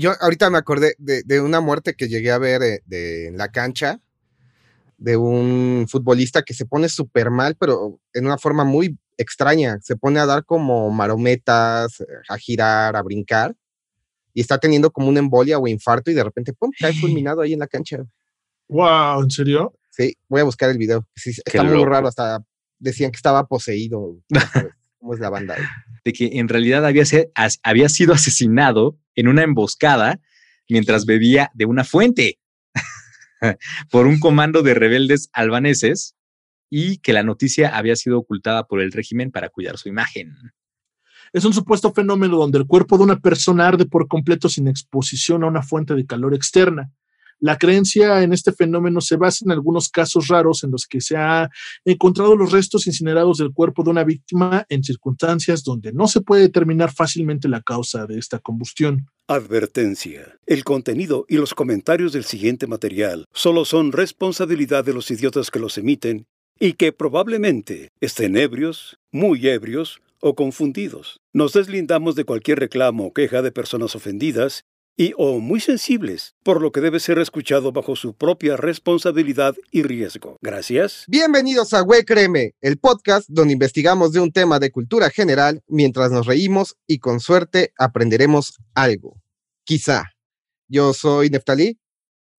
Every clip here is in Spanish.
Yo ahorita me acordé de, una muerte que llegué a ver eh, de, en la cancha de un futbolista que se pone súper mal, pero en una forma muy extraña. Se pone a dar como marometas, a girar, a brincar, y está teniendo como una embolia o infarto y de repente, ¡pum!, cae fulminado ahí en la cancha. ¡Wow! ¿En serio? Sí, voy a buscar el video. Sí, está muy raro, hasta decían que estaba poseído. ¿Cómo es la banda? De que en realidad había, había sido asesinado en una emboscada mientras bebía de una fuente por un comando de rebeldes albaneses y que la noticia había sido ocultada por el régimen para cuidar su imagen. Es un supuesto fenómeno donde el cuerpo de una persona arde por completo sin exposición a una fuente de calor externa. La creencia en este fenómeno se basa en algunos casos raros en los que se ha encontrado los restos incinerados del cuerpo de una víctima en circunstancias donde no se puede determinar fácilmente la causa de esta combustión. Advertencia. El contenido y los comentarios del siguiente material solo son responsabilidad de los idiotas que los emiten y que probablemente estén ebrios, muy ebrios o confundidos. Nos deslindamos de cualquier reclamo o queja de personas ofendidas y o muy sensibles, por lo que debe ser escuchado bajo su propia responsabilidad y riesgo. Gracias. Bienvenidos a We Créeme, el podcast donde investigamos de un tema de cultura general mientras nos reímos y con suerte aprenderemos algo. Quizá. Yo soy Neftalí.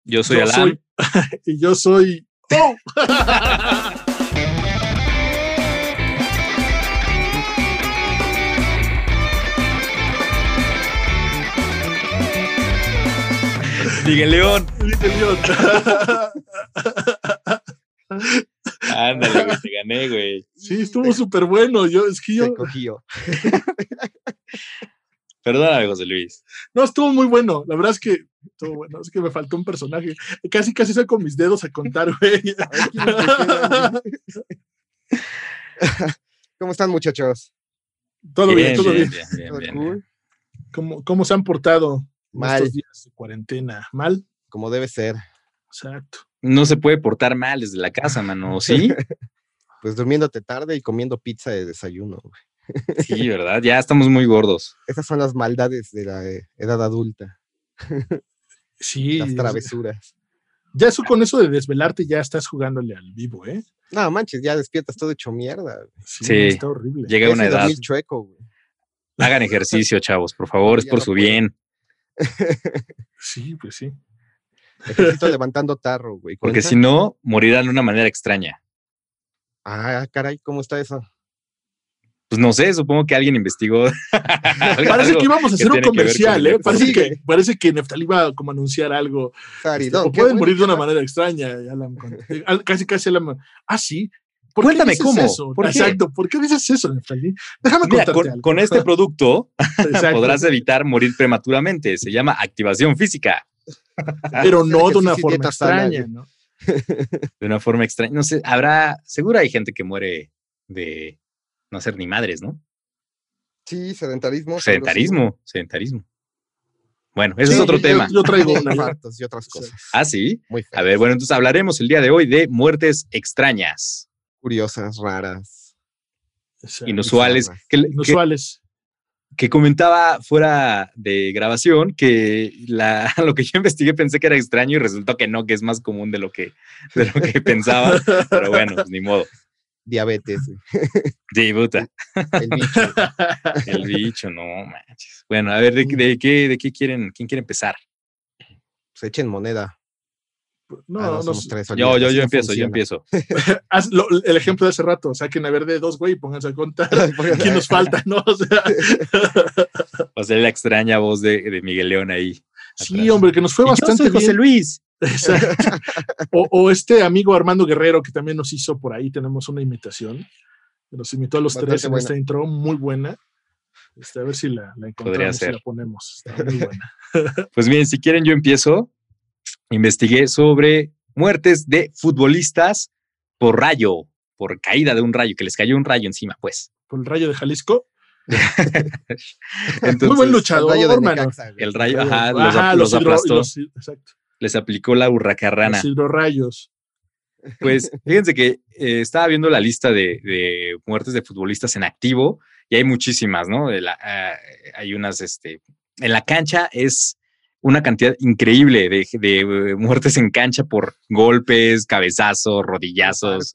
Yo soy Alan. y yo soy... ¡Oh! Miguel León. Miguel León. Ándale, güey, te gané, güey. Sí, estuvo súper bueno. Yo, es que yo. Perdóname, José Luis. No, estuvo muy bueno. La verdad es que estuvo bueno. Es que me faltó un personaje. Casi, casi saco mis dedos a contar, güey. ¿Cómo están, muchachos? Todo bien, todo bien. bien, ¿Cómo, ¿Cómo se han portado? Mal. Estos días de cuarentena. ¿Mal? Como debe ser. Exacto. No se puede portar mal desde la casa, mano, ¿sí? pues durmiéndote tarde y comiendo pizza de desayuno. sí, ¿verdad? Ya estamos muy gordos. Esas son las maldades de la edad adulta. sí. Las travesuras. Ya eso con eso de desvelarte ya estás jugándole al vivo, ¿eh? No, manches, ya despiertas todo hecho mierda. Sí, está horrible. Llega una edad. Hagan ejercicio, chavos, por favor, es por su bien. Sí, pues sí. Necesito levantando tarro, güey. Porque si no, morirán de una manera extraña. Ah, caray, ¿cómo está eso? Pues no sé, supongo que alguien investigó. parece que íbamos a hacer un comercial, ¿eh? Parece que, parece que Neftal iba como a anunciar algo. Este, o pueden morir de una manera extraña. casi, casi la. Ah, sí. Cuéntame cómo. Exacto. ¿Por qué dices eso, Neftalí? Déjame contarte con, con, este producto podrás evitar morir prematuramente. Se llama activación física. Pero no de una forma extraña, ¿no? De una forma extraña. No sé, habrá, seguro hay gente que muere de no ser ni madres, ¿no? Sí, sedentarismo. Sedentarismo, sedentarismo. Bueno, ese es otro tema. Yo, traigo y otras cosas. Ah, sí. A ver, bueno, entonces hablaremos el día de hoy de muertes extrañas curiosas, raras. Inusuales. Que, Inusuales. Que, comentaba fuera de grabación que la, lo que yo investigué pensé que era extraño y resultó que no, que es más común de lo que, de lo que pensaba. Pero bueno, pues ni modo. Diabetes. Sí, puta. El bicho. El bicho, no manches. Bueno, a ver, ¿de, de, qué, de qué quieren? ¿Quién quiere empezar? Pues echen moneda. No, ah, no, yo, yo, yo empiezo, yo empiezo. Haz el ejemplo de hace rato, saquen a ver de dos, güey, pónganse a contar quién nos falta, ¿no? O sea, o sea la extraña voz de, de Miguel León ahí. Sí, hombre, que nos fue bastante yo José Luis. O, o, este amigo Armando Guerrero que también nos hizo por ahí, tenemos una imitación. Nos invitó a los tres en esta intro, muy buena. Este, a ver si la, la encontramos y la ponemos. Está muy buena. Pues bien, si quieren, yo empiezo investigué sobre muertes de futbolistas por rayo, por caída de un rayo, que les cayó un rayo encima, pues. ¿Por el rayo de Jalisco? Muy buen luchador, el rayo, el rayo ajá, los, aplastó. Les aplicó la hurracarrana. Los rayos. Pues fíjense que eh, estaba viendo la lista de, muertes de futbolistas en activo y hay muchísimas, ¿no? Ah, hay unas, este, en la cancha es una cantidad increíble de, de, eh, muertes en cancha por golpes, cabezazos, rodillazos,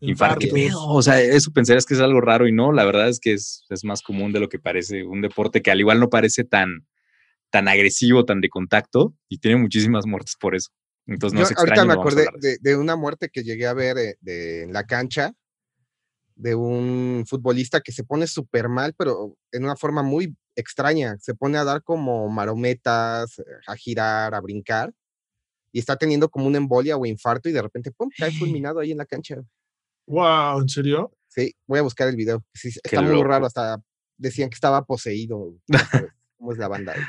infartos. O sea, eso pensarías que es algo raro y no, la verdad es que es, es, más común de lo que parece un deporte que al igual no parece tan, tan agresivo, tan de contacto y tiene muchísimas muertes por eso. Entonces no Yo, Ahorita me acordé de, de, una muerte que llegué a ver eh, de, en la cancha de un futbolista que se pone súper mal, pero en una forma muy extraña. Se pone a dar como marometas, a girar, a brincar, y está teniendo como una embolia o infarto y de repente, ¡pum!, cae fulminado ahí en la cancha. Wow, ¿en serio? Sí, voy a buscar el video. Sí, está muy raro, hasta decían que estaba poseído. ¿Cómo es la banda? Ahí?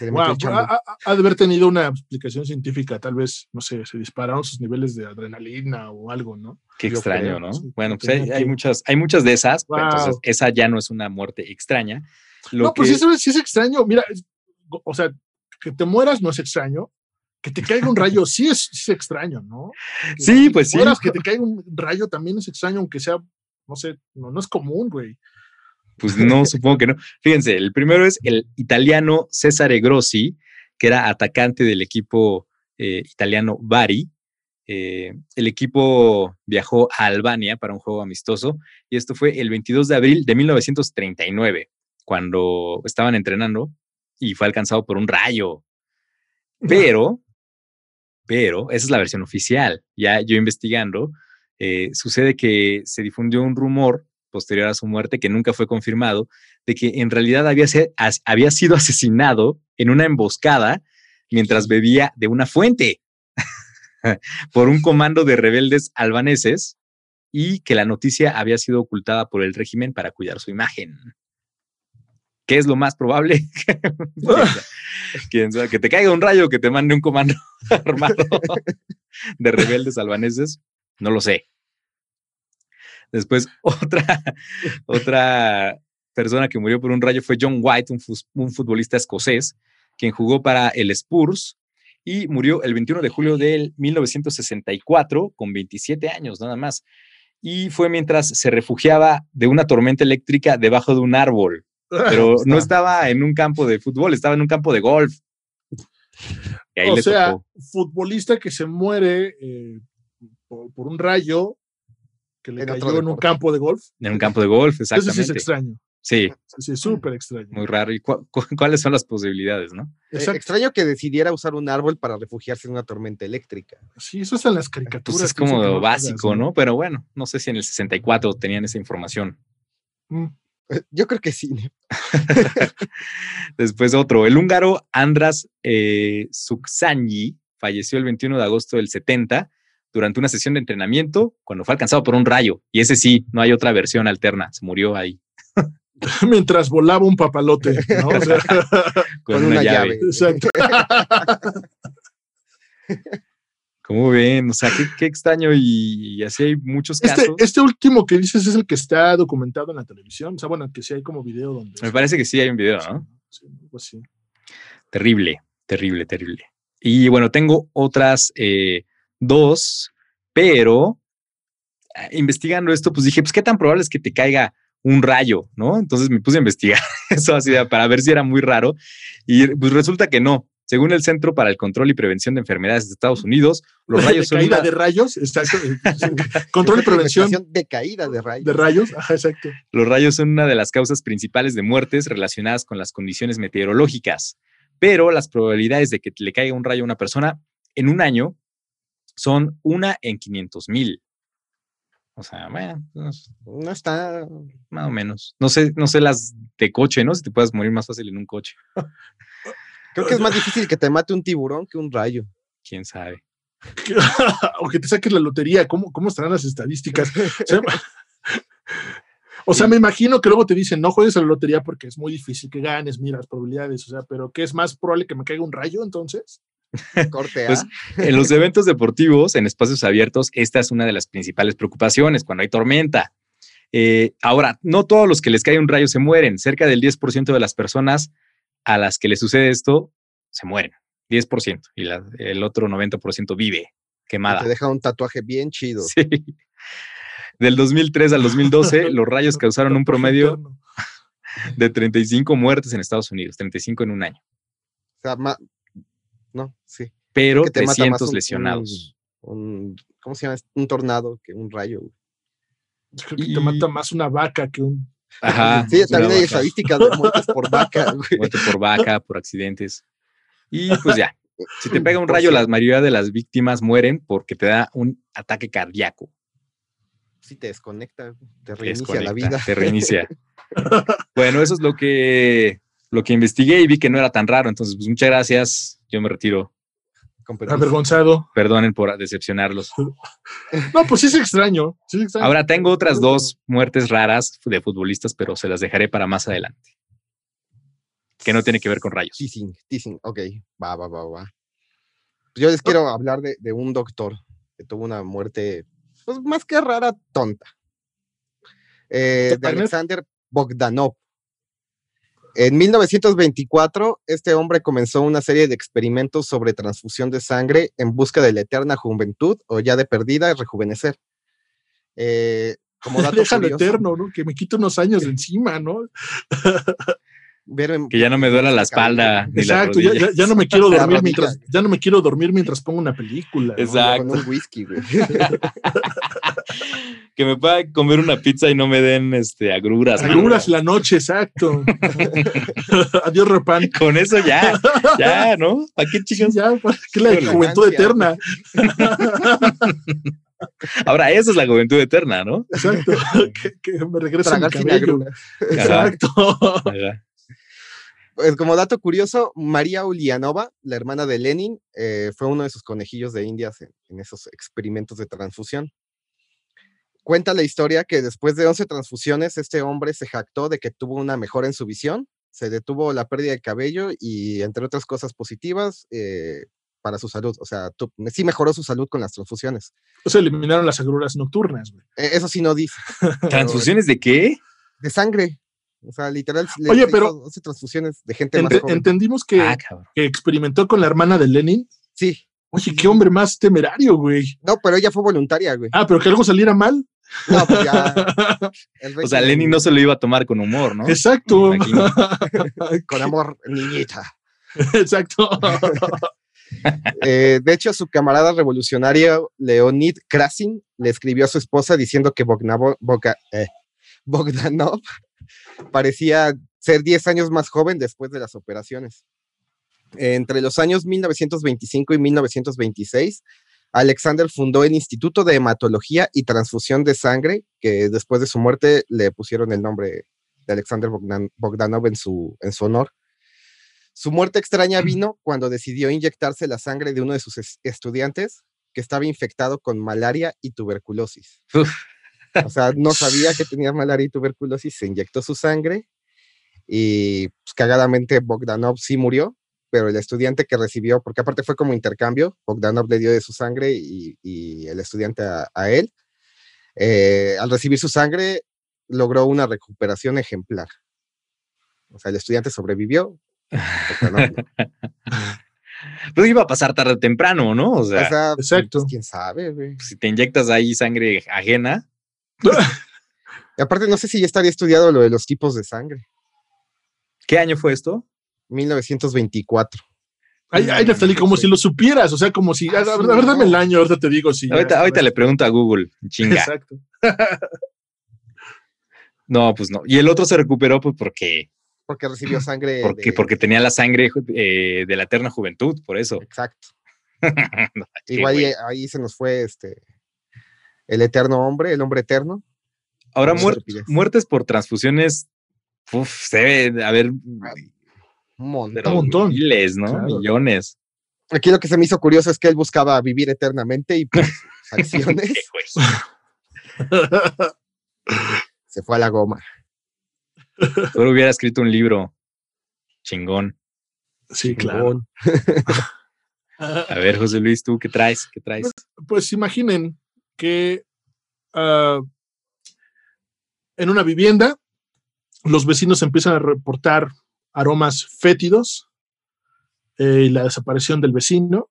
Wow, ha, ha, de haber tenido una explicación científica, tal vez, no sé, se dispararon sus niveles de adrenalina o algo, ¿no? Qué Yo extraño, creo, ¿no? Sí, bueno, pues hay, hay, muchas, hay muchas de esas, wow. entonces esa ya no es una muerte extraña. Lo no, que... pues eso sí es extraño. Mira, o sea, que te mueras no es extraño. Que te caiga un rayo sí es, sí es extraño, ¿no? Que sí, pues sí. Mueras, que te caiga un rayo también es extraño, aunque sea, no sé, no, no es común, güey. Pues no, supongo que no. Fíjense, el primero es el italiano Cesare Grossi, que era atacante del equipo eh, italiano Bari. Eh, el equipo viajó a Albania para un juego amistoso y esto fue el 22 de abril de 1939, cuando estaban entrenando y fue alcanzado por un rayo. Pero, pero, esa es la versión oficial. Ya yo investigando, eh, sucede que se difundió un rumor posterior a su muerte, que nunca fue confirmado, de que en realidad había, había sido asesinado en una emboscada mientras bebía de una fuente por un comando de rebeldes albaneses y que la noticia había sido ocultada por el régimen para cuidar su imagen. ¿Qué es lo más probable? ¿Quién sabe? Que te caiga un rayo, que te mande un comando armado de rebeldes albaneses, no lo sé. Después, otra, otra persona que murió por un rayo fue John White, un, un, futbolista escocés, quien jugó para el Spurs y murió el 21 de julio del 1964 con 27 años nada más. Y fue mientras se refugiaba de una tormenta eléctrica debajo de un árbol. Pero no estaba en un campo de fútbol, estaba en un campo de golf. o sea, tocó. futbolista que se muere eh, por, por, un rayo que le en cayó en un campo de golf. En un campo de golf, exactamente. Eso sí es extraño. Sí. Sí, súper extraño. Muy raro. ¿Y cu cu cuáles son las posibilidades, no? Eh, extraño que decidiera usar un árbol para refugiarse en una tormenta eléctrica. Sí, eso es en las caricaturas. Pues es como no básico, ¿no? Pero bueno, no sé si en el 64 tenían esa información. Mm. Yo creo que sí. Después otro. El húngaro Andras eh, Suksanyi falleció el 21 de agosto del 70 durante una sesión de entrenamiento cuando fue alcanzado por un rayo. Y ese sí, no hay otra versión alterna, se murió ahí. Mientras volaba un papalote, ¿no? O sea, con, con, una, una llave. llave. Exacto. ¿Cómo ven? O sea, qué, qué extraño y, y, así hay muchos casos. Este, este, último que dices es el que está documentado en la televisión. O sea, bueno, que sí hay como video donde. Me parece que sí hay un video, ¿no? Sí, pues sí. Terrible, terrible, terrible. Y bueno, tengo otras eh, dos, pero ah, investigando esto, pues dije, pues qué tan probable es que te caiga un rayo, ¿no? Entonces me puse a investigar eso así para ver si era muy raro y pues resulta que no. Según el Centro para el Control y Prevención de Enfermedades de Estados Unidos, los rayos de caída una... de rayos, exacto. Control y prevención de caída de rayos. De rayos, ajá, exacto. Los rayos son una de las causas principales de muertes relacionadas con las condiciones meteorológicas, pero las probabilidades de que le caiga un rayo a una persona en un año son una en 500 mil. O sea, bueno, no, no, está más o menos. No sé, no sé las de coche, ¿no? Si te puedes morir más fácil en un coche. Creo que es más difícil que te mate un tiburón que un rayo. Quién sabe. o que te saques la lotería. ¿Cómo, cómo estarán las estadísticas? O sea, o sea, me imagino que luego te dicen, no juegues a la lotería porque es muy difícil que ganes, mira las probabilidades, o sea, pero ¿qué es más probable que me caiga un rayo entonces? Corte, ¿eh? pues, en los eventos deportivos, en espacios abiertos, esta es una de las principales preocupaciones cuando hay tormenta. Eh, ahora, no todos los que les cae un rayo se mueren. Cerca del 10% de las personas a las que les sucede esto se mueren. 10%. Y la, el otro 90% vive quemada. Te deja un tatuaje bien chido. Sí. Del 2003 al 2012, los rayos causaron un promedio de 35 muertes en Estados Unidos, 35 en un año. sea, ma- no, sí. pero que te mata más 300 un- lesionados. Un, un- ¿cómo se llama? Un tornado que un rayo. güey. Yo creo que Y- te mata más una vaca que un. Ajá. Sí, también hay vaca. estadísticas de muertes por vaca, güey. Muerte por vaca, por accidentes. Y pues ya, si te pega un rayo, la mayoría de las víctimas mueren porque te da un ataque cardíaco. Sí, te desconecta, güey, te reinicia la desconecta, vida. Te reinicia. bueno, eso es lo que, lo que investigué y vi que no era tan raro. Entonces, pues muchas gracias. Yo me retiro. Avergonzado. Perdonen por decepcionarlos. No, pues sí es extraño. sí es extraño. Ahora tengo otras dos muertes raras de futbolistas, pero se las dejaré para más adelante. Que no tiene que ver con rayos. Teasing, teasing. Ok, va, va, va, va. Yo les quiero hablar de, de un doctor que tuvo una muerte, pues más que rara, tonta. Eh, de. Alexander Bogdanov. En 1924, este hombre comenzó una serie de experimentos sobre transfusión de sangre en busca de la eterna juventud o ya de perdida rejuvenecer. Eh, como dato Déjalo curioso, eterno, ¿no? Que me quite unos años de encima, ¿no? Que ya no me duela la espalda ni la Exacto, ya, ya- ya no me quiero dormir mientras, ya no me quiero dormir mientras pongo una película. ¿no? Exacto. con un whisky, güey. Que me pueda comer una pizza y no me den este, agruras. ¿no? Agruras la noche, exacto. Adiós, Repan. Con eso ya, ya, ¿no? ¿Para qué Sí, chicos? ya, ¿para qué la juventud eterna. Ahora, esa es la juventud eterna, ¿no? Exacto. que, que me regresa mi cabello. agruras. Exacto. Ajá. Pues como dato curioso, María Ulianova, la hermana de Lenin, eh, fue uno de sus conejillos de indias en, en esos experimentos de transfusión. Cuenta la historia que después de 11 transfusiones, este hombre se jactó de que tuvo una mejora en su visión, se detuvo la pérdida de cabello y, entre otras cosas positivas, eh, para su salud. O sea, sí mejoró su salud con las transfusiones. O sea, eliminaron las agruras nocturnas, güey. Eh, eso sí no dice. ¿Transfusiones de qué? De sangre. O sea, literal, le- Oye, pero 11 transfusiones de gente más joven. entendimos que, Ah, que experimentó con la hermana de Lenin. Sí. Oye, qué hombre más temerario, güey. No, pero ella fue voluntaria, güey. Ah, pero que algo saliera mal. No, pues ya. O sea, Lenin no se lo iba a tomar con humor, ¿no? Exacto. Con amor, niñita. Exacto. Eh, de hecho, su camarada revolucionario Leonid Krasin le escribió a su esposa diciendo que Bogdanov, Boga- eh, Bogdanov parecía ser 10 años más joven después de las operaciones. Entre los años 1925 y 1926, Alexander fundó el Instituto de Hematología y Transfusión de Sangre, que después de su muerte le pusieron el nombre de Alexander Bogdan- Bogdanov en su, en su honor. Su muerte extraña vino cuando decidió inyectarse la sangre de uno de sus es- estudiantes que estaba infectado con malaria y tuberculosis. Uf. O sea, no sabía que tenía malaria y tuberculosis, se inyectó su sangre y pues, cagadamente Bogdanov sí murió, pero el estudiante que recibió, porque aparte fue como intercambio, Bogdanov le dio de su sangre y, y el estudiante a, a él, eh, al recibir su sangre logró una recuperación ejemplar. O sea, el estudiante sobrevivió. Pues iba a pasar tarde o temprano, ¿no? O sea, O sea, Exacto. pues, quién sabe, güey. si te inyectas ahí sangre ajena, Y aparte, no sé si ya estaría estudiado lo de los tipos de sangre. ¿qué año fue esto? 1924. Ay, ay, Naftali, como si lo supieras. O sea, como si. A, a sí, ver, a ver, dame el año, ahorita te digo si. ya ahorita, ahorita le pregunto a Google, chinga. Exacto. No, pues no. Y el otro se recuperó pues porque, Porque recibió sangre. porque, de- porque tenía la sangre eh, de la eterna juventud, por eso. Exacto. No, Igual y ahí se nos fue este. El eterno hombre, el hombre eterno. Ahora, muer- muertes por transfusiones, uf, se debe haber Un montón. montón. miles, ¿no? Claro. Millones. Aquí lo que se me hizo curioso es que él buscaba vivir eternamente y pues, acciones se fue a la goma. Solo hubiera escrito un libro chingón. Sí, claro. A ver, José Luis, ¿tú qué traes? ¿Qué traes? Pues imaginen que ah, en una vivienda los vecinos empiezan a reportar aromas fétidos eh, y la desaparición del vecino,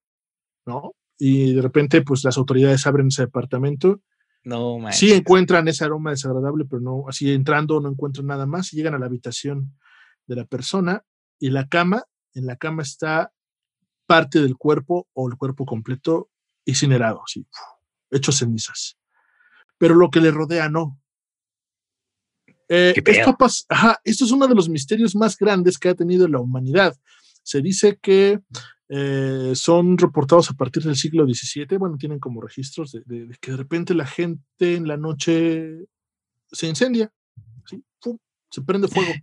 ¿no? Y de repente, pues las autoridades abren ese departamento, No, man. sí encuentran ese aroma desagradable, pero no, así entrando no encuentran nada más, y llegan a la habitación de la persona y la cama en la cama está parte del cuerpo o el cuerpo completo incinerado, así, hecho cenizas. Pero lo que le rodea no. Eh, esto, ajá, esto es uno de los misterios más grandes que ha tenido la humanidad. Se dice que eh, son reportados a partir del siglo XVII, bueno, tienen como registros de, que de repente la gente en la noche se incendia, se prende fuego.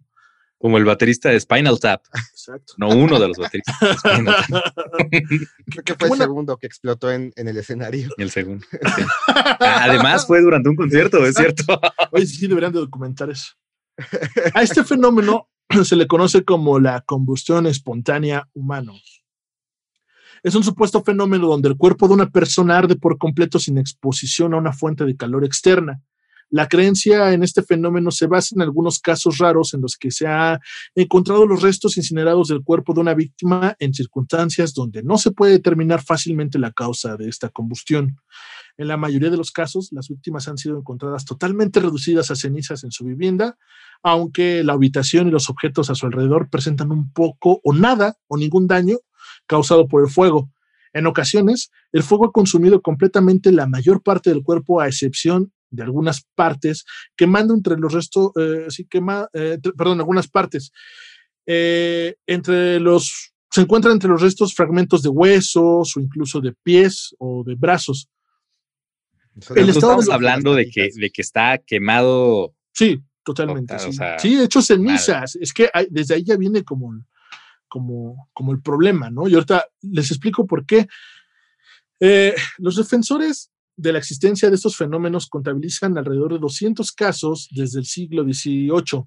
Como el baterista de Spinal Tap. Exacto. No uno de los bateristas. Creo que fue el segundo que explotó en, el escenario. El segundo. Además fue durante un concierto, es cierto. Oye, sí, deberían de documentar eso. A este fenómeno se le conoce como la combustión espontánea humana. Es un supuesto fenómeno donde el cuerpo de una persona arde por completo sin exposición a una fuente de calor externa. La creencia en este fenómeno se basa en algunos casos raros en los que se ha encontrado los restos incinerados del cuerpo de una víctima en circunstancias donde no se puede determinar fácilmente la causa de esta combustión. En la mayoría de los casos, las víctimas han sido encontradas totalmente reducidas a cenizas en su vivienda, aunque la habitación y los objetos a su alrededor presentan un poco o nada o ningún daño causado por el fuego. En ocasiones, el fuego ha consumido completamente la mayor parte del cuerpo, a excepción de algunas partes, quemando entre los restos, eh, sí, quema, eh, perdón, algunas partes. Eh, entre los, se encuentran entre los restos fragmentos de huesos o incluso de pies o de brazos. El estamos hablando de que, de que está quemado. Sí, totalmente. sí. hecho cenizas. Es que desde ahí ya viene como, como, como el problema, ¿no? Y ahorita les explico por qué. los defensores de la existencia de estos fenómenos contabilizan alrededor de 200 casos desde el siglo XVIII.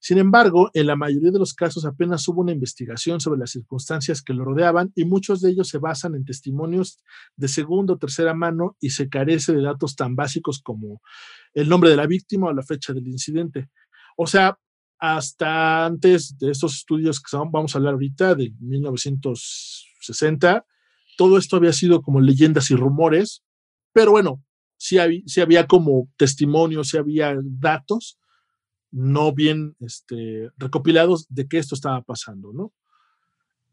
Sin embargo, en la mayoría de los casos apenas hubo una investigación sobre las circunstancias que lo rodeaban y muchos de ellos se basan en testimonios de segunda o tercera mano y se carece de datos tan básicos como el nombre de la víctima o la fecha del incidente. O sea, hasta antes de estos estudios que vamos a hablar ahorita, de 1960, todo esto había sido como leyendas y rumores, pero bueno, sí, había, como testimonios, sí había datos no bien este, recopilados de que esto estaba pasando, ¿no?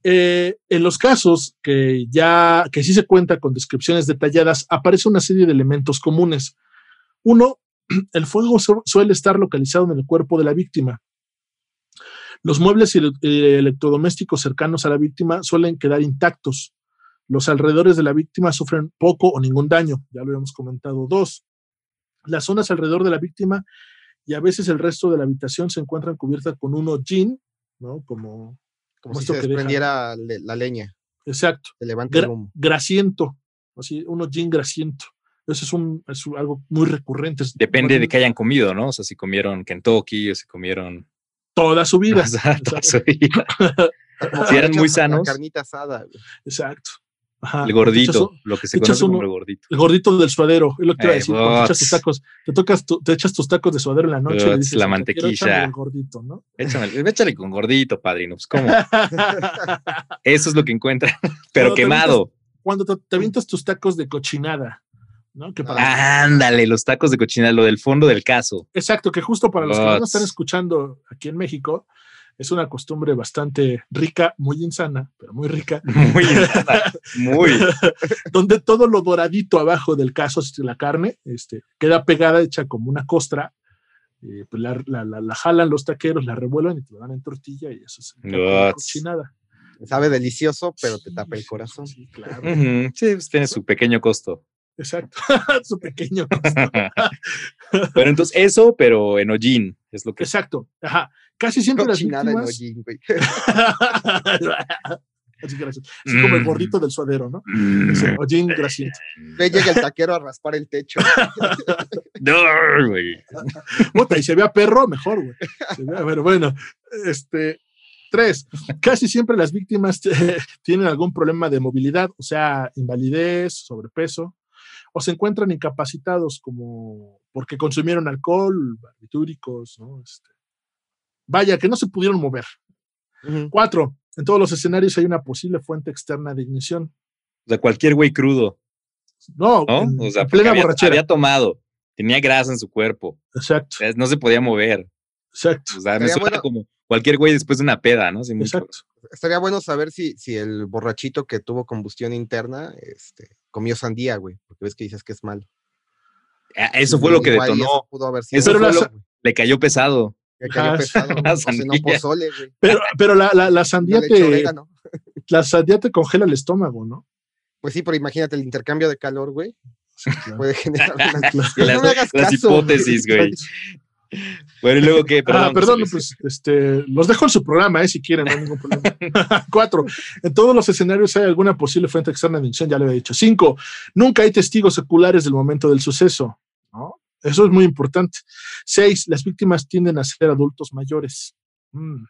Eh, en los casos que ya, que sí se cuenta con descripciones detalladas, aparece una serie de elementos comunes. Uno, el fuego suele estar localizado en el cuerpo de la víctima. Los muebles y electrodomésticos cercanos a la víctima suelen quedar intactos. Los alrededores de la víctima sufren poco o ningún daño, ya lo habíamos comentado. Dos, las zonas alrededor de la víctima y a veces el resto de la habitación se encuentran cubiertas con un hollín, ¿no? Como, como, si se desprendiera la leña. Exacto. Se levanta el humo. Grasiento, así, un hollín grasiento. Eso es, un, es algo muy recurrente. Depende de qué hayan comido, ¿no? O sea, si comieron Kentucky o si comieron... Toda su vida. toda su vida. si eran muy sanos. Carnita asada. Exacto el gordito, lo que se conoce como el gordito. El gordito del suadero, es lo que te iba a decir. te echas tus tacos, te, tocas te echas tus tacos de suadero en la noche. y dices, la mantequilla. gordito, ¿no? échale con gordito, padrino. Pues, ¿cómo? Eso es lo que encuentra, pero quemado. cuando te, avientas tus tacos de cochinada. ¿no? Que para Ándale, los tacos de cochinada, lo del fondo del caso. Exacto, que justo para los que no están escuchando aquí en México, es una costumbre bastante rica, muy insana, pero muy rica. Muy insana, muy. donde todo lo doradito abajo del caso, la carne, este, queda pegada, hecha como una costra. Eh, pues la, la, jalan los taqueros, la revuelven y te lo dan en tortilla y eso es cochinada. Sabe delicioso, pero te tapa el corazón. Sí, claro. Sí, pues tiene su pequeño costo. Exacto, su pequeño costo. pero entonces eso, pero en hollín, es lo que. Exacto, ajá. Casi siempre las víctimas... en hollín, güey. Así, gracias. Así como el mm. gordito del suadero, ¿no? Ese hollín grasiento. Ve, llega el taquero a raspar el techo. no, güey. y se vea perro, mejor, güey. Pero bueno, este. Tres, casi siempre las víctimas tienen algún problema de movilidad, o sea, invalidez, sobrepeso, o se encuentran incapacitados como porque consumieron alcohol, barbitúricos, ¿no? Este, vaya, que no se pudieron mover. Cuatro, en todos los escenarios hay una posible fuente externa de ignición. O sea, cualquier güey crudo. No, o sea, plena había, borrachera. Había tomado, tenía grasa en su cuerpo. Exacto. No se podía mover. Exacto. O sea, me suena como cualquier güey después de una peda, ¿no? Exacto. estaría bueno saber si, si el borrachito que tuvo combustión interna este, comió sandía, güey, porque ves que dices que es malo. Ah, Eso fue lo que detonó. Eso pudo haber sido. Eso fue lo- Le cayó pesado. Cayó Ah, pesado, la o cenó sandía. pozole, güey. Pero, pero la, la, la sandía te, orégano. la sandía te congela el estómago, ¿no? Pues sí, pero imagínate el intercambio de calor, güey. Sí, claro. Puede generar una- las, No me hagas las caso, hipótesis, güey. Bueno, y luego qué, perdón. ah, perdón, pues este, los dejo en su programa, eh, si quieren, no hay ningún problema. Cuatro, en todos los escenarios hay alguna posible fuente externa de ignición, ya lo había dicho. Cinco, nunca hay testigos seculares del momento del suceso, ¿no? Eso es muy importante. Seis, las víctimas tienden a ser adultos mayores. Mm,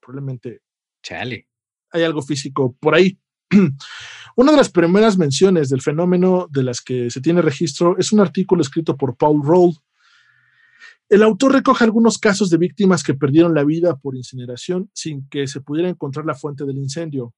probablemente Chale. hay algo físico por ahí. Una de las primeras menciones del fenómeno de las que se tiene registro es un artículo escrito por Paul Roll. El autor recoge algunos casos de víctimas que perdieron la vida por incineración sin que se pudiera encontrar la fuente del incendio.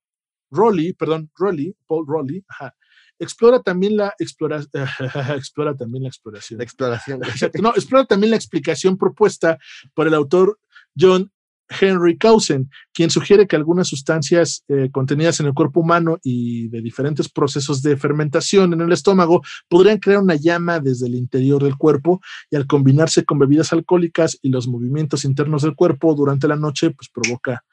Rowley, perdón, Rowley, Paul Rowley, ajá, explora también la explora, explora también la exploración. La exploración. No, explora también la explicación propuesta por el autor John Henry Clausen, quien sugiere que algunas sustancias eh, contenidas en el cuerpo humano y de diferentes procesos de fermentación en el estómago podrían crear una llama desde el interior del cuerpo y al combinarse con bebidas alcohólicas y los movimientos internos del cuerpo durante la noche, pues provoca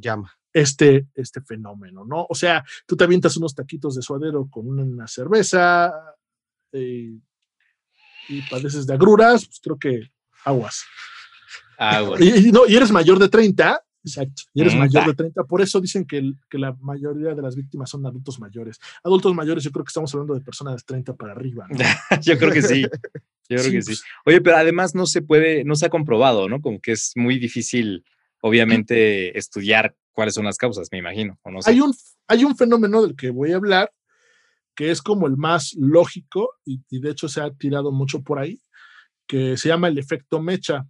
Llama. este, este fenómeno, ¿no? O sea, tú te avientas unos taquitos de suadero con una cerveza eh, y padeces de agruras, pues creo que aguas. Bueno. Y, y no, y eres mayor de 30, exacto, y eres Mm, mayor de 30, por eso dicen que, el- que la mayoría de las víctimas son adultos mayores. Adultos mayores, yo creo que estamos hablando de personas de 30 para arriba. ¿no? Yo creo que sí. Yo creo Sí, que sí. pues, Oye, pero además no se puede, no se ha comprobado, ¿no? Como que es muy difícil, obviamente, estudiar cuáles son las causas, me imagino. O no sé. hay, un, hay un fenómeno del que voy a hablar que es como el más lógico y, y de hecho se ha tirado mucho por ahí, que se llama el efecto mecha.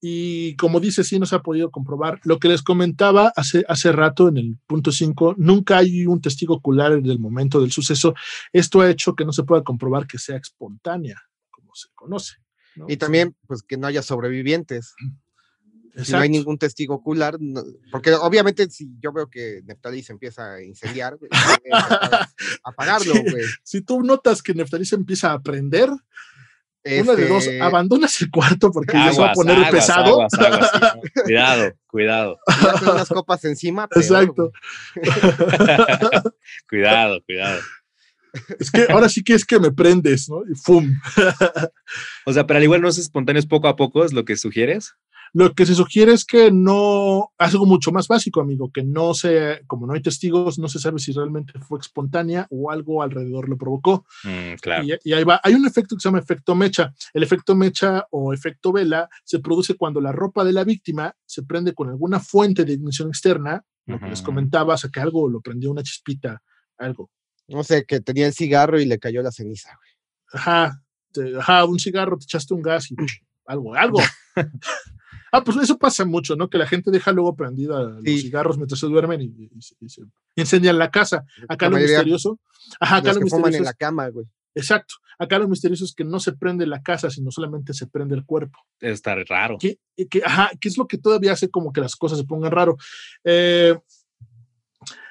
Y como dice, sí, no se ha podido comprobar. Lo que les comentaba hace, hace rato en el punto 5, nunca hay un testigo ocular en el momento del suceso. Esto ha hecho que no se pueda comprobar que sea espontánea, como se conoce. ¿no? Y también, pues que no haya sobrevivientes. Si no hay ningún testigo ocular, no- porque obviamente si yo veo que Neftali se empieza a incendiar, a apagarlo, Sí. Si tú notas que Neftalí se empieza a aprender, una de dos, Este, abandonas el cuarto porque ya se va a Aguas, poner aguas, pesado. aguas, aguas, sí, no. Cuidado, cuidado, ya con unas copas encima. peor, Exacto. cuidado, cuidado. Es que ahora sí que es que me prendes, ¿no? Y ¡fum! O sea, pero al igual no es espontáneo, es poco a poco, es lo que sugieres. Lo que se sugiere es que no, algo mucho más básico, amigo, que no se, como no hay testigos, no se sabe si realmente fue espontánea o algo alrededor lo provocó. Mm, claro. Y, y ahí va. Hay un efecto que se llama efecto mecha. El efecto mecha o efecto vela se produce cuando la ropa de la víctima se prende con alguna fuente de ignición externa, lo que les comentaba, o sea, que algo lo prendió una chispita, algo. No sé, que tenía el cigarro y le cayó la ceniza, güey. Ajá, te- ajá, un cigarro, te echaste un gas y algo, algo. ah, pues eso pasa mucho, ¿no? Que la gente deja luego prendida Sí. los cigarros mientras se duermen y, y- y se- y se incendian la casa. Acá La lo mayoría, misterioso. Ajá, acá los lo que fuman misterioso en la es, cama, güey. exacto. Acá lo misterioso es que no se prende la casa, sino solamente se prende el cuerpo. Está raro. que, que, ajá, que es lo que todavía hace como que las cosas se pongan raro. Eh,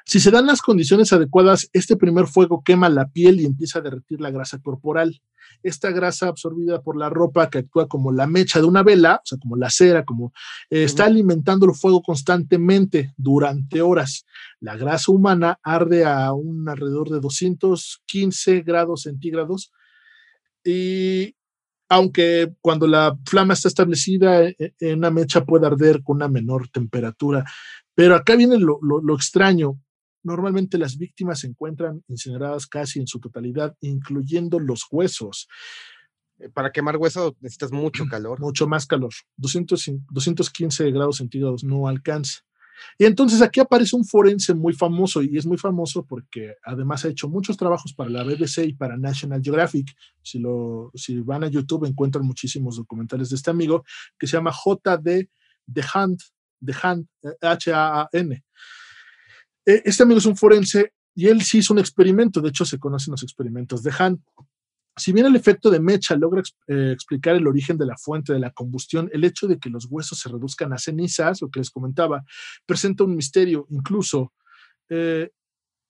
si se dan las condiciones adecuadas, este primer fuego quema la piel y empieza a derretir la grasa corporal. Esta grasa absorbida por la ropa que actúa como la mecha de una vela, o sea, como la cera, como eh, está alimentando el fuego constantemente durante horas. La grasa humana arde a un alrededor de 215 grados centígrados y aunque cuando la flama está establecida eh, eh, en una mecha puede arder con una menor temperatura. Pero acá viene lo, lo- lo extraño. Normalmente las víctimas se encuentran incineradas casi en su totalidad, incluyendo los huesos. Eh, Para quemar hueso necesitas mucho calor. Mucho más calor. 200, cin- 215 grados centígrados no alcanza. Y entonces aquí aparece un forense muy famoso y es muy famoso porque además ha hecho muchos trabajos para la BBC y para National Geographic. Si, lo, si van a YouTube encuentran muchísimos documentales de este amigo que se llama J.D. The Hand, The Hand, eh, H-A-A-N. Eh, Este amigo es un forense y él sí hizo un experimento, de hecho se conocen los experimentos de Han. Si bien el efecto de mecha logra eh, explicar el origen de la fuente de la combustión, el hecho de que los huesos se reduzcan a cenizas, lo que les comentaba, presenta un misterio. Incluso eh,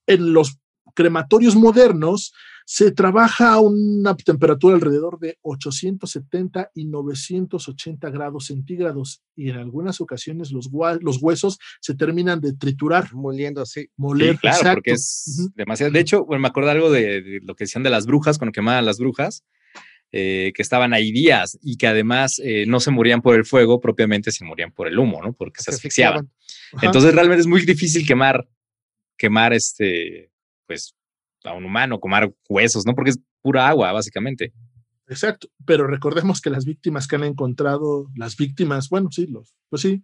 en los crematorios modernos se trabaja a una temperatura alrededor de 870 y 980 grados centígrados y en algunas ocasiones los, los huesos se terminan de triturar. Moliendo, sí. Moler, claro, porque es demasiado. De hecho, bueno, me acuerdo algo de, lo que decían de las brujas, cuando quemaban las brujas, eh, que estaban ahí días y que además eh, no se morían por el fuego propiamente, se morían por el humo, ¿no? Porque se, asfixiaban. Entonces realmente es muy difícil quemar, quemar este, pues, a un humano, comer huesos, ¿no? Porque es pura agua, básicamente. Exacto, pero recordemos que las víctimas que han encontrado, las víctimas, bueno, sí, los, pues sí,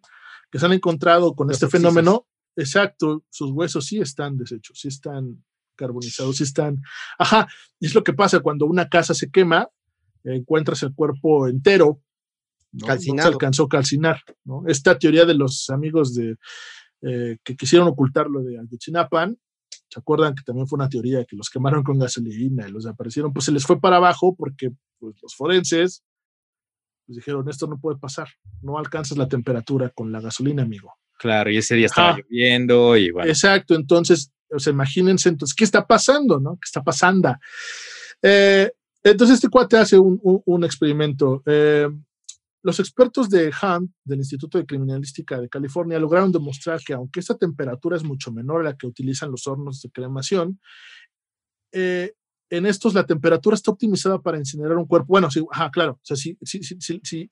que se han encontrado con este fenómeno, exacto, sus huesos sí están deshechos, sí están carbonizados, sí están, ajá, y es lo que pasa cuando una casa se quema, encuentras el cuerpo entero, ¿no? Calcinado. se alcanzó a calcinar, ¿no? Esta teoría de los amigos de, eh, que quisieron ocultar lo de Ayotzinapa, ¿Se acuerdan que también fue una teoría que los quemaron con gasolina y los aparecieron? Pues se les fue para abajo porque pues, los forenses pues, dijeron, esto no puede pasar, no alcanzas la temperatura con la gasolina, amigo. Claro, y ese día estaba lloviendo y bueno. Exacto, entonces, o sea, imagínense, entonces, ¿qué está pasando, no? ¿Qué está pasando? Eh, entonces, este cuate hace un, un, experimento. Eh, los expertos de Hunt, del Instituto de Criminalística de California, lograron demostrar que aunque esta temperatura es mucho menor a la que utilizan los hornos de cremación, eh, en estos la temperatura está optimizada para incinerar un cuerpo. Bueno, sí, ajá, claro. O sea, si, si, si,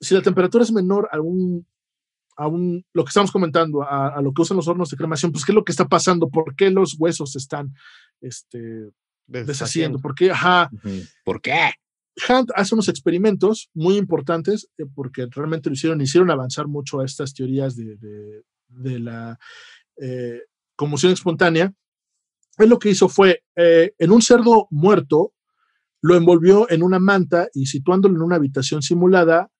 si, la temperatura es menor a un, a un, lo que estamos comentando, a, lo que usan los hornos de cremación, pues ¿qué es lo que está pasando? ¿Por qué los huesos están este, deshaciendo? ¿Por qué? Ajá. ¿Por qué? Hunt hace unos experimentos muy importantes eh, porque realmente lo hicieron, hicieron avanzar mucho a estas teorías de, la eh, conmoción espontánea. Él lo que hizo fue, eh, en un cerdo muerto, lo envolvió en una manta y situándolo en una habitación simulada,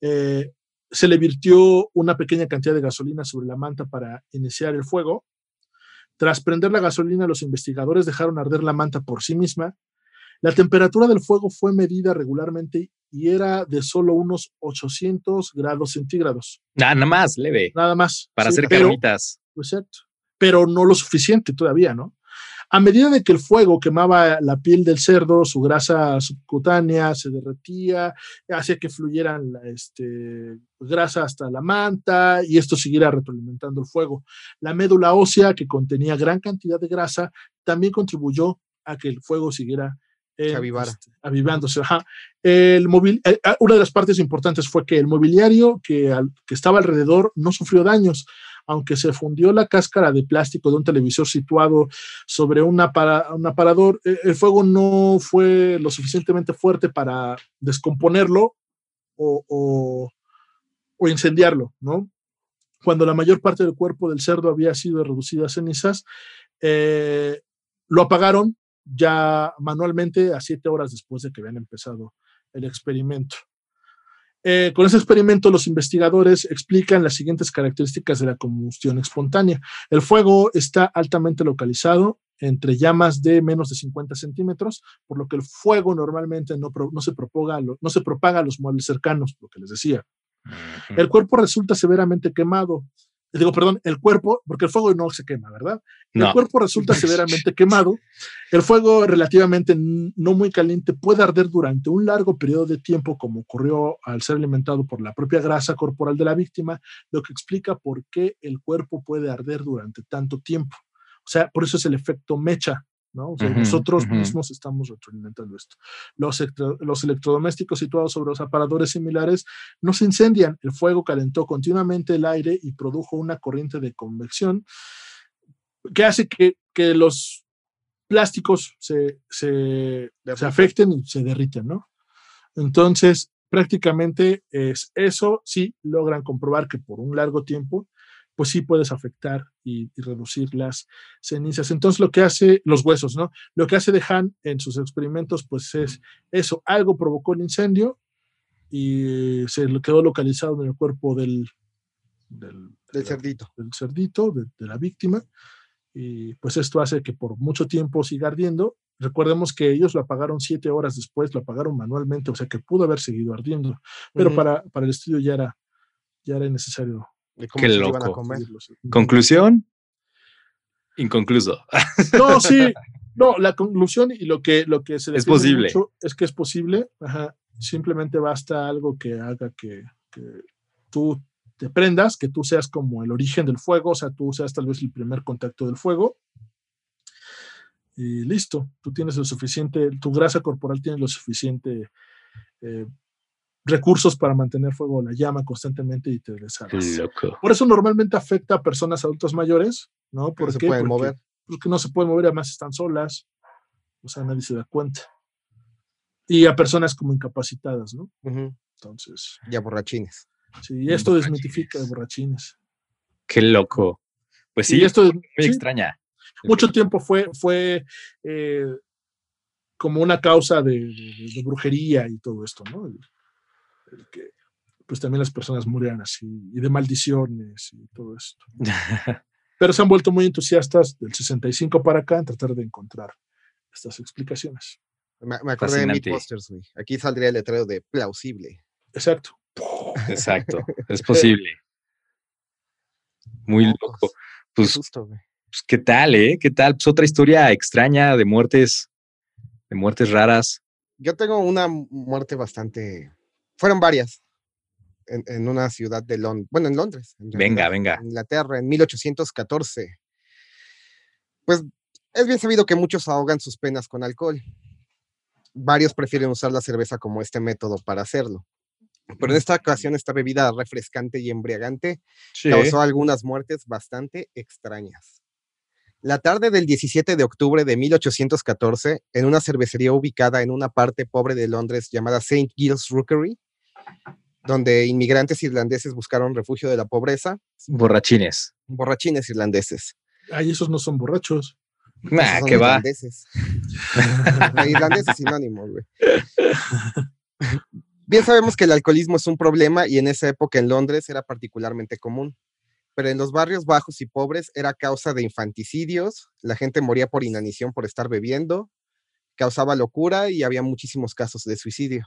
se le virtió una pequeña cantidad de gasolina sobre la manta para iniciar el fuego. Tras prender la gasolina, los investigadores dejaron arder la manta por sí misma la temperatura del fuego fue medida regularmente y era de solo unos 800 grados centígrados. Nada más, leve. Nada más. Para hacer carnitas. Exacto. Pero no lo suficiente todavía, ¿no? A medida de que el fuego quemaba la piel del cerdo, su grasa subcutánea se derretía, hacía que fluyera este, grasa hasta la manta y esto siguiera retroalimentando el fuego. La médula ósea, que contenía gran cantidad de grasa, también contribuyó a que el fuego siguiera este, avivándose. El eh, ah, una de las partes importantes fue que el mobiliario que, que estaba alrededor no sufrió daños, aunque se fundió la cáscara de plástico de un televisor situado sobre una un aparador, eh, el fuego no fue lo suficientemente fuerte para descomponerlo o, o, incendiarlo, ¿no? Cuando la mayor parte del cuerpo del cerdo había sido reducida a cenizas, eh, lo apagaron ya manualmente a siete horas después de que habían empezado el experimento. Eh, con ese experimento, los investigadores explican las siguientes características de la combustión espontánea. El fuego está altamente localizado entre llamas de menos de 50 centímetros, por lo que el fuego normalmente no, no se, propaga, no se propaga a los muebles cercanos, lo que les decía. El cuerpo resulta severamente quemado digo, perdón, el cuerpo, porque el fuego no se quema, ¿verdad? El cuerpo resulta severamente quemado. El fuego relativamente no muy caliente puede arder durante un largo periodo de tiempo, como ocurrió al ser alimentado por la propia grasa corporal de la víctima, lo que explica por qué el cuerpo puede arder durante tanto tiempo. O sea, por eso es el efecto mecha, nosotros mismos estamos retroalimentando esto. Los, los electrodomésticos situados sobre los aparadores similares no se incendian. El fuego calentó continuamente el aire y produjo una corriente de convección que hace que, los plásticos se, se, se, afecten y se derriten, ¿no? Entonces, prácticamente es eso, sí logran comprobar que por un largo tiempo pues sí puedes afectar y, reducir las cenizas. Entonces, lo que hace los huesos, ¿no? Lo que hace de Han en sus experimentos, pues es eso, algo provocó el incendio y se quedó localizado en el cuerpo del, del, cerdito. Del cerdito, de, la víctima. Y pues esto hace que por mucho tiempo siga ardiendo Recordemos que ellos lo apagaron siete horas después, lo apagaron manualmente, o sea que pudo haber seguido ardiendo, pero para, para el estudio ya era, ya era necesario. De cómo Qué se lo iban a loco. comer. Conclusión. Inconcluso. No, sí, no, la conclusión y lo que, lo que se Es posible. mucho es que es posible, ajá, simplemente basta algo que haga que, que tú te prendas, que tú seas como el origen del fuego, o sea, tú seas tal vez el primer contacto del fuego. Y listo, tú tienes lo suficiente, tu grasa corporal tiene lo suficiente eh, recursos para mantener fuego la llama constantemente y te desarmas. Por eso normalmente afecta a personas adultos mayores, ¿no? ¿Por se qué? pueden Porque- mover. porque no se pueden mover, además están solas, o sea, nadie se da cuenta. Y a personas como incapacitadas, ¿no? Entonces, Y a borrachines. sí, esto desmitifica de borrachines. Qué loco. Pues sí, y esto muy sí, extraña. mucho tiempo fue, fue eh, como una causa de, de- de brujería y todo esto, ¿no? El, el que pues también las personas murieran así, y de maldiciones y todo esto. Pero se han vuelto muy entusiastas del 65 para acá en tratar de encontrar estas explicaciones. Me, me acordé Fascinante. de Mythbusters, güey. Aquí saldría el letrero de plausible. Exacto. Exacto. Es posible. Muy loco. Qué Pues, susto, güey. pues, ¿qué tal, eh? ¿Qué tal? Pues otra historia extraña de muertes, de muertes raras. Yo tengo una muerte bastante. Fueron varias. En, en una ciudad de Londres. Bueno, en Londres. en Venga, venga. en Inglaterra, en 1814. Pues es bien sabido que muchos ahogan sus penas con alcohol. Varios prefieren usar la cerveza como este método para hacerlo. Pero en esta ocasión, esta bebida refrescante y embriagante Sí. causó algunas muertes bastante extrañas. La tarde del 17 de octubre de 1814, en una cervecería ubicada en una parte pobre de Londres llamada St. Giles Rookery, donde inmigrantes irlandeses buscaron refugio de la pobreza, Borrachines. borrachines irlandeses. Ay, esos no son borrachos. Nah, que va. irlandeses. La irlandés es sinónimo, güey. Bien sabemos que el alcoholismo es un problema y en esa época en Londres era particularmente común. Pero en los barrios bajos y pobres era causa de infanticidios, la gente moría por inanición por estar bebiendo, causaba locura y había muchísimos casos de suicidio.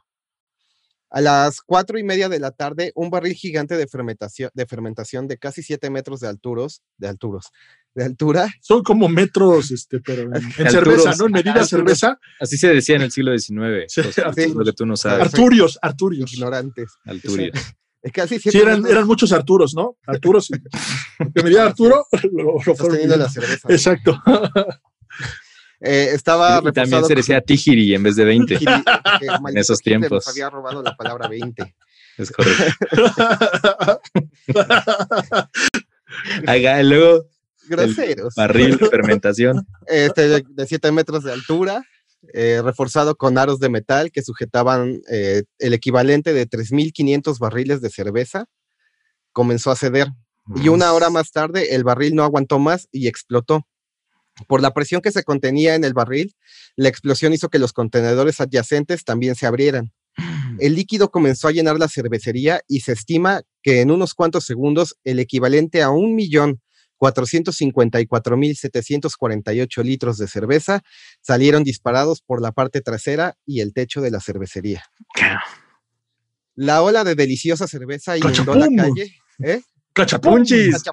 A las cuatro y media de la tarde, un barril gigante de fermentación de, fermentación de casi siete metros de alturos, de alturos, de altura, Son como metros, este, pero en, en Alturos. cerveza, ¿no? En medida Alturos. cerveza. Así se decía en el siglo XIX. Sí, lo que tú no sabes. Arturios, Arturios. ignorantes. Alturios. Es casi Sí, siete eran, eran muchos Arturos, ¿no? Arturos. que medía Arturo, lo, lo fueron sosteniendo la midiendo. cerveza. Exacto. Eh, estaba Y también se decía Tijiri en vez de 20. Kiri, que maldito esos tiempos. Nos había robado la palabra 20. Es correcto. Haga, luego Groseros. barril, fermentación. Este, de, de 7 metros de altura, eh, reforzado con aros de metal que sujetaban eh, el equivalente de 3.500 barriles de cerveza, comenzó a ceder. Y una hora más tarde, el barril no aguantó más y explotó. Por la presión que se contenía en el barril, la explosión hizo que los contenedores adyacentes también se abrieran. El líquido comenzó a llenar la cervecería y se estima que en unos cuantos segundos el equivalente a 1.454.748 litros de cerveza salieron disparados por la parte trasera y el techo de la cervecería. La ola de deliciosa cerveza inundó la calle. ¿Eh? ¡Cachapunchis!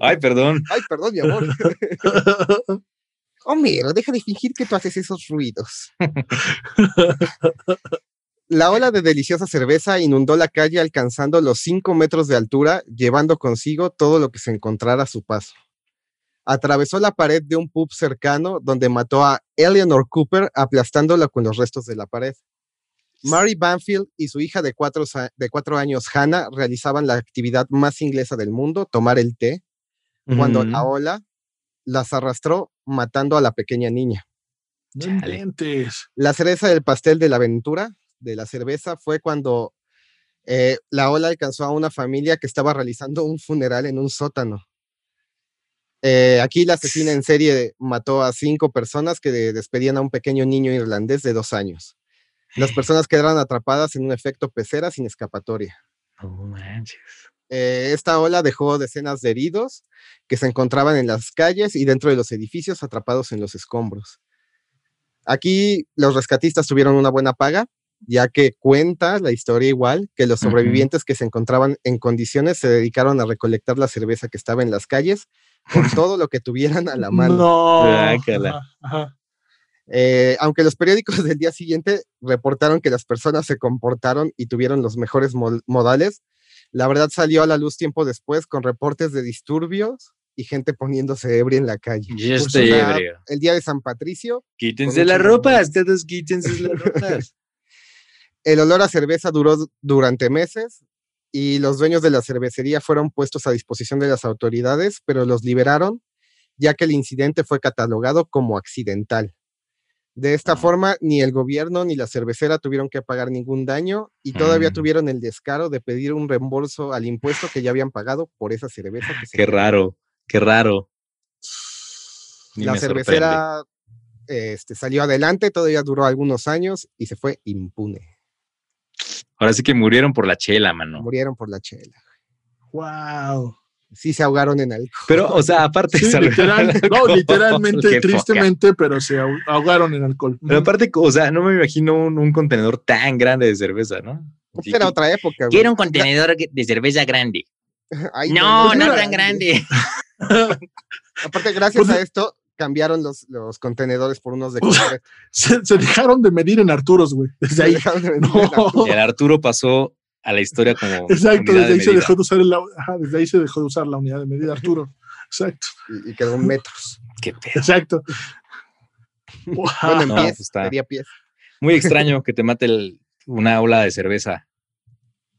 Ay, perdón. Ay, perdón, mi amor. Homero, deja de fingir que tú haces esos ruidos. La ola de deliciosa cerveza inundó la calle alcanzando los 5 metros de altura, llevando consigo todo lo que se encontrara a su paso. Atravesó la pared de un pub cercano donde mató a Eleanor Cooper aplastándola con los restos de la pared. Mary Banfield y su hija de cuatro, de cuatro años, Hannah, realizaban la actividad más inglesa del mundo, tomar el té, cuando la ola las arrastró matando a la pequeña niña. La cereza del pastel de la aventura de la cerveza fue cuando eh, la ola alcanzó a una familia que estaba realizando un funeral en un sótano. Eh, aquí la asesina en serie mató a cinco personas que de- despedían a un pequeño niño irlandés de dos años. Las personas quedaron atrapadas en un efecto pecera sin escapatoria. No manches. Eh, esta ola dejó decenas de heridos que se encontraban en las calles y dentro de los edificios atrapados en los escombros. Aquí los rescatistas tuvieron una buena paga, ya que cuenta la historia igual que los sobrevivientes que se encontraban en condiciones se dedicaron a recolectar la cerveza que estaba en las calles con todo lo que tuvieran a la mano. No. Ajá, ajá. Eh, aunque los periódicos del día siguiente reportaron que las personas se comportaron y tuvieron los mejores modales, la verdad salió a la luz tiempo después con reportes de disturbios y gente poniéndose ebria en la calle. Yo estoy ebrio. El día de San Patricio, Quítense las ropas, todos quítense las ropas. el olor a cerveza duró du- durante meses y los dueños de la cervecería fueron puestos a disposición de las autoridades, pero los liberaron ya que el incidente fue catalogado como accidental. De esta forma, ni el gobierno ni la cervecera tuvieron que pagar ningún daño y todavía Mm. tuvieron el descaro de pedir un reembolso al impuesto que ya habían pagado por esa cerveza. que se Qué raro, qué raro. Ni La cervecera este, salió adelante, todavía duró algunos años y se fue impune. Ahora sí que murieron por la chela, mano. Murieron por la chela. Wow. Sí se ahogaron en algo. Pero, o sea, aparte Sí, literal, no, alcohol, literalmente, poca. tristemente, pero se ahog- ahogaron en alcohol. Pero aparte, o sea, no me imagino un, un contenedor tan grande de cerveza, ¿no? Pues Sí, era que- otra época. güey. Quiero un contenedor de cerveza grande. Ay, No, no no, tan grande. Aparte, gracias Pues- a esto cambiaron los, los contenedores por unos de concreto. Se, se dejaron de medir en Arturos, güey. Desde ahí. Dejaron de No. la- Y el Arturo pasó a la historia como. Exacto, desde de ahí se dejó de usar el, ajá, desde ahí se dejó de usar la unidad de medida Arturo. Exacto, y, y quedó en metros. Qué pedo. exacto. Wow. Bueno, en no, pies, pues está. sería pies. Muy extraño que te mate el- una ola de cerveza.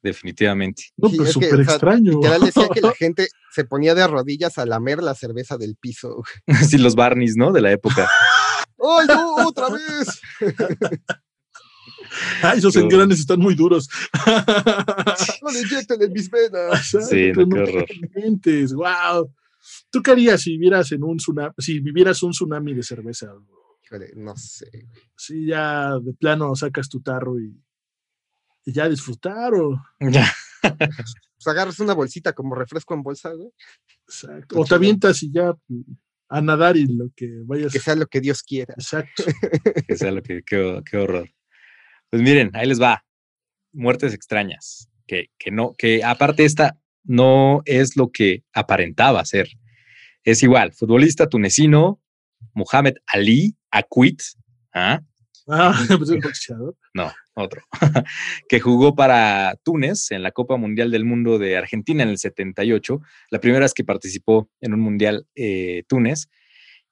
Definitivamente. no, Sí, pero es que, súper o sea, extraño. Literal decía que la gente se ponía de rodillas a lamer la cerveza del piso. Así los Barneys, ¿no? De la época. ¡Ay, no! ¡Otra vez! Ay, esos engranes están muy duros. ¡No le inyecten en mis venas! Sí, no, qué horror. Wow. ¿Tú qué harías si vivieras en un tsunami, si vivieras un tsunami de cerveza? Híjole, no sé. güey. Si ya de plano sacas tu tarro y, y ya disfrutar o, Ya. Pues agarras una bolsita como refresco en bolsa, güey. exacto, o te avientas y ya a nadar y lo que vayas. Que sea lo que Dios quiera. Exacto. Que sea lo que. Qué, qué horror. Pues miren, ahí les va. Muertes extrañas. Que, que no, que aparte esta no es lo que aparentaba ser. Es igual, futbolista tunecino, Mohamed Ali Akwit, ¿ah? Ah, pues no, otro, que jugó para Túnez en la Copa Mundial del Mundo de Argentina en el 78, la primera vez que participó en un Mundial eh, Túnez,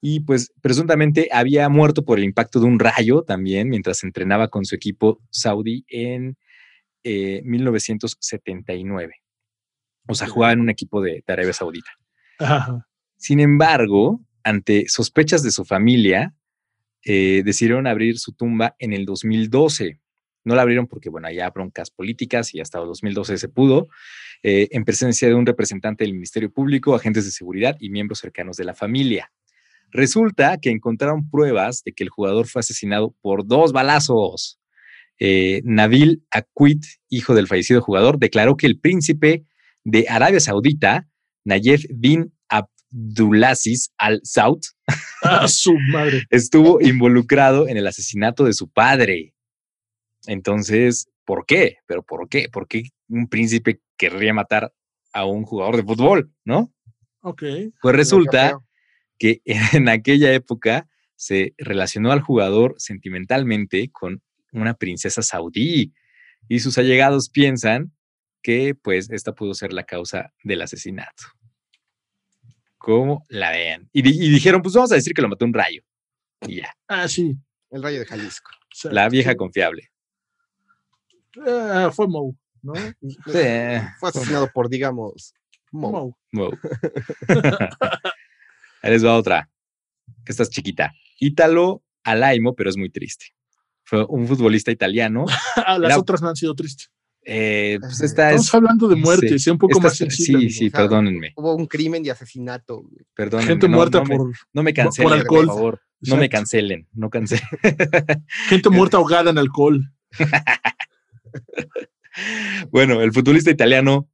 y pues presuntamente había muerto por el impacto de un rayo también mientras entrenaba con su equipo saudí en eh, 1979. O sea, jugaba en un equipo de, de Arabia Saudita. Ajá. Sin embargo, ante sospechas de su familia, eh, decidieron abrir su tumba en el 2012. No la abrieron porque, bueno, había broncas políticas y hasta el 2012 se pudo, eh, en presencia de un representante del Ministerio Público, agentes de seguridad y miembros cercanos de la familia. Resulta que encontraron pruebas de que el jugador fue asesinado por dos balazos. Eh, Nabil Akwit, hijo del fallecido jugador, declaró que el príncipe de Arabia Saudita, Nayef bin Abdulaziz Al Saud, su madre. estuvo involucrado en el asesinato de su padre. Entonces, ¿por qué? ¿Pero por qué? ¿Por qué un príncipe querría matar a un jugador de fútbol? ¿No? Ok. Pues resulta. Que en aquella época se relacionó al jugador sentimentalmente con una princesa saudí y sus allegados piensan que pues esta pudo ser la causa del asesinato. ¿Cómo la vean? Y, di- y dijeron, pues vamos a decir que lo mató un rayo. Y ya, Ah, sí. El rayo de Jalisco. la vieja confiable. Ah, fue Mou, ¿no? Fue asesinado por, digamos, Mo. Mou. Wow. Ahí les va otra, que esta es chiquita. Ítalo Alaimo, pero es muy triste. Fue un futbolista italiano. Ah, las Era- otras no han sido tristes. Eh, pues esta Estamos es. hablando de muerte, sí, sea un poco esta más sensible. Sí, sí, Ajá. perdónenme. Hubo un crimen de asesinato. Perdónenme. Gente no- muerta no me- por No me cancelen, alcohol. por favor. No me cancelen, no cancelen. gente muerta ahogada en alcohol. bueno, el futbolista italiano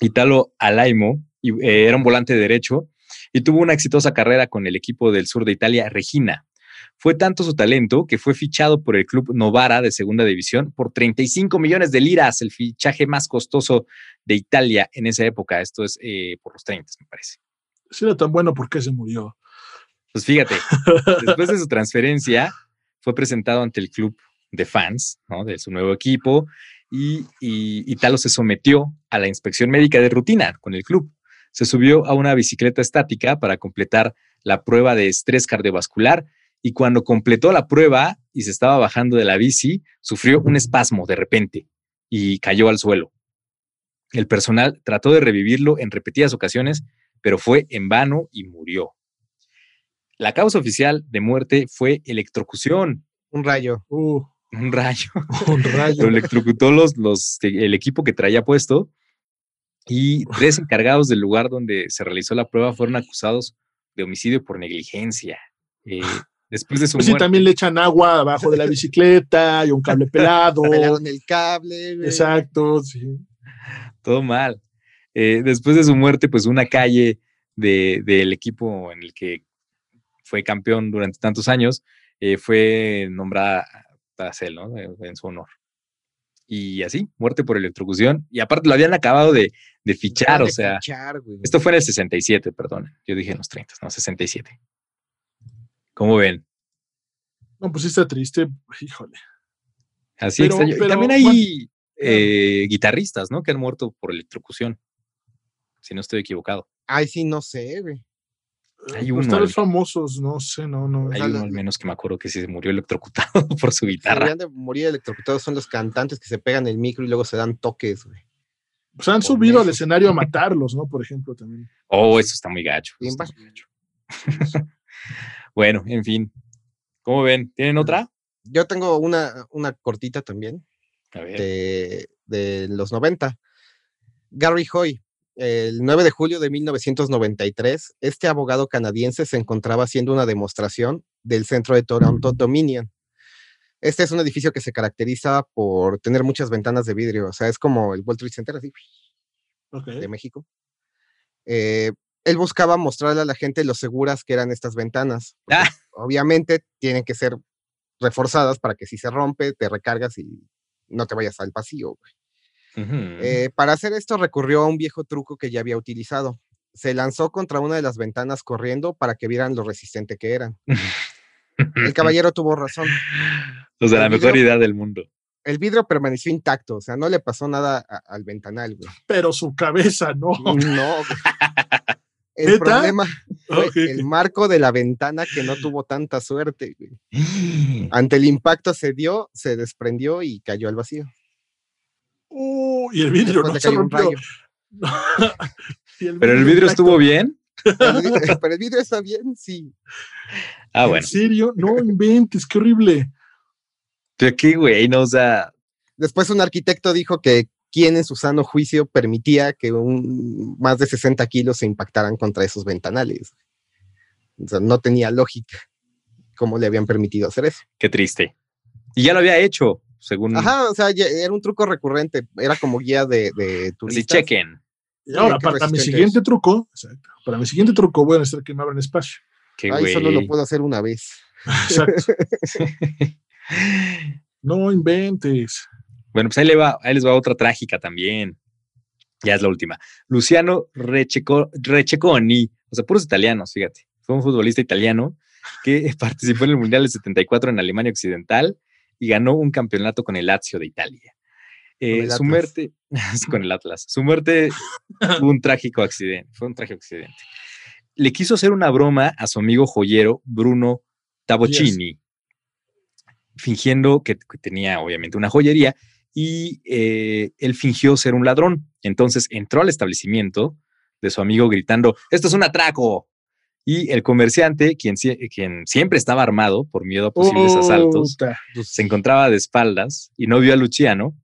Italo Alaimo y, eh, era un volante derecho y tuvo una exitosa carrera con el equipo del sur de Italia, Regina. Fue tanto su talento que fue fichado por el club Novara de segunda división por 35 millones de liras, el fichaje más costoso de Italia en esa época. Esto es eh, por los 30, me parece. Si era tan bueno, ¿por qué se murió? Pues fíjate, después de su transferencia, fue presentado ante el club de fans ¿no? de su nuevo equipo y, y Italo se sometió a la inspección médica de rutina con el club. Se subió a una bicicleta estática para completar la prueba de estrés cardiovascular y cuando completó la prueba y se estaba bajando de la bici, sufrió un espasmo de repente y cayó al suelo. El personal trató de revivirlo en repetidas ocasiones, pero fue en vano y murió. La causa oficial de muerte fue electrocución, Un rayo. Uh, un rayo. un rayo. Lo electrocutó los, los, el equipo que traía puesto y tres encargados del lugar donde se realizó la prueba fueron acusados de homicidio por negligencia. Eh, después de su Pues sí, muerte, también le echan agua abajo de la bicicleta y un cable pelado. Pelaron el cable. güey. Exacto, sí. todo mal. Eh, después de su muerte, pues una calle de- del equipo en el que fue campeón durante tantos años eh, fue nombrada tras él, ¿no? En su honor. Y así, muerte por electrocución. Y aparte lo habían acabado de, de fichar, De o sea, fichar, güey. esto fue en el 67, perdón. Yo dije en los 30, no, 67. ¿Cómo ven? No, pues sí está triste. Híjole. Así Pero- extraño. Y pero, también bueno, hay eh, guitarristas, ¿no? Que han muerto por electrocución. Si no estoy equivocado. Ay, sí, no sé, güey. Hay Pues uno al- famosos, no sé, no, no. Hay uno al menos que me acuerdo que sí se murió electrocutado por su Se guitarra. deberían de morir electrocutados son los cantantes que se pegan el micro y luego se dan toques, güey. Pues han por subido al escenario a matarlos, ¿no? Por ejemplo, también. Oh, eso está muy gacho. está va. muy gacho. bueno, en fin. ¿Cómo ven? ¿Tienen otra? Yo tengo una, una cortita también A ver. de, de los 90. Gary Hoy, el 9 de julio de 1993, este abogado canadiense se encontraba haciendo una demostración del centro de Toronto Dominion. Este es un edificio que se caracteriza por tener muchas ventanas de vidrio, o sea, es como el World Trade Center así, Ok. de México. Eh, él buscaba mostrarle a la gente lo seguras que eran estas ventanas. Ah. Obviamente tienen que ser reforzadas para que si se rompe, te recargas y no te vayas al pasillo. güey. Eh, para hacer esto recurrió a un viejo truco que ya había utilizado. Se lanzó contra una de las ventanas corriendo para que vieran lo resistente que eran. El caballero tuvo razón. o sea, la el mejor idea del mundo. El vidrio permaneció intacto, o sea, no le pasó nada a- al ventanal, güey. Pero su cabeza, no. No. güey. El ¿Neta? problema fue el marco de la ventana que no tuvo tanta suerte. güey. Ante el impacto se dio, se desprendió y cayó al vacío. Uh, y el vidrio Después no se rompió. el Pero el vidrio estuvo bien. El vidrio- Pero el vidrio está bien, sí. Ah, ¿En bueno. serio? No inventes, qué horrible. Pero qué güey, no, o sea, Después un arquitecto dijo que quien en su sano juicio permitía que un, más de 60 kilos se impactaran contra esos ventanales. O sea, no tenía lógica cómo le habían permitido hacer eso. qué triste. Y ya lo había hecho, según. Ajá, o sea, ya era un truco recurrente, era como guía de, de turistas. chequen. Y ahora, para mi siguiente truco, exacto, para mi siguiente truco voy a necesitar que me abran espacio. Qué Ay, güey. solo lo puedo hacer una vez. Exacto. No inventes. Bueno, pues ahí, le va, ahí les va otra trágica también. Ya es la última. Luciano Recheco, Recheconi, o sea, puros italianos, fíjate. Fue un futbolista italiano que participó en el Mundial del 74 en Alemania Occidental y ganó un campeonato con el Lazio de Italia. Eh, su muerte, con el Atlas, su muerte fue un trágico accidente, fue un trágico accidente. Le quiso hacer una broma a su amigo joyero Bruno Tabocini, fingiendo que, que tenía obviamente una joyería y eh, él fingió ser un ladrón. Entonces entró al establecimiento de su amigo gritando, esto es un atraco. Y el comerciante, quien, sie- quien siempre estaba armado por miedo a posibles asaltos, se encontraba de espaldas y no vio a Luciano,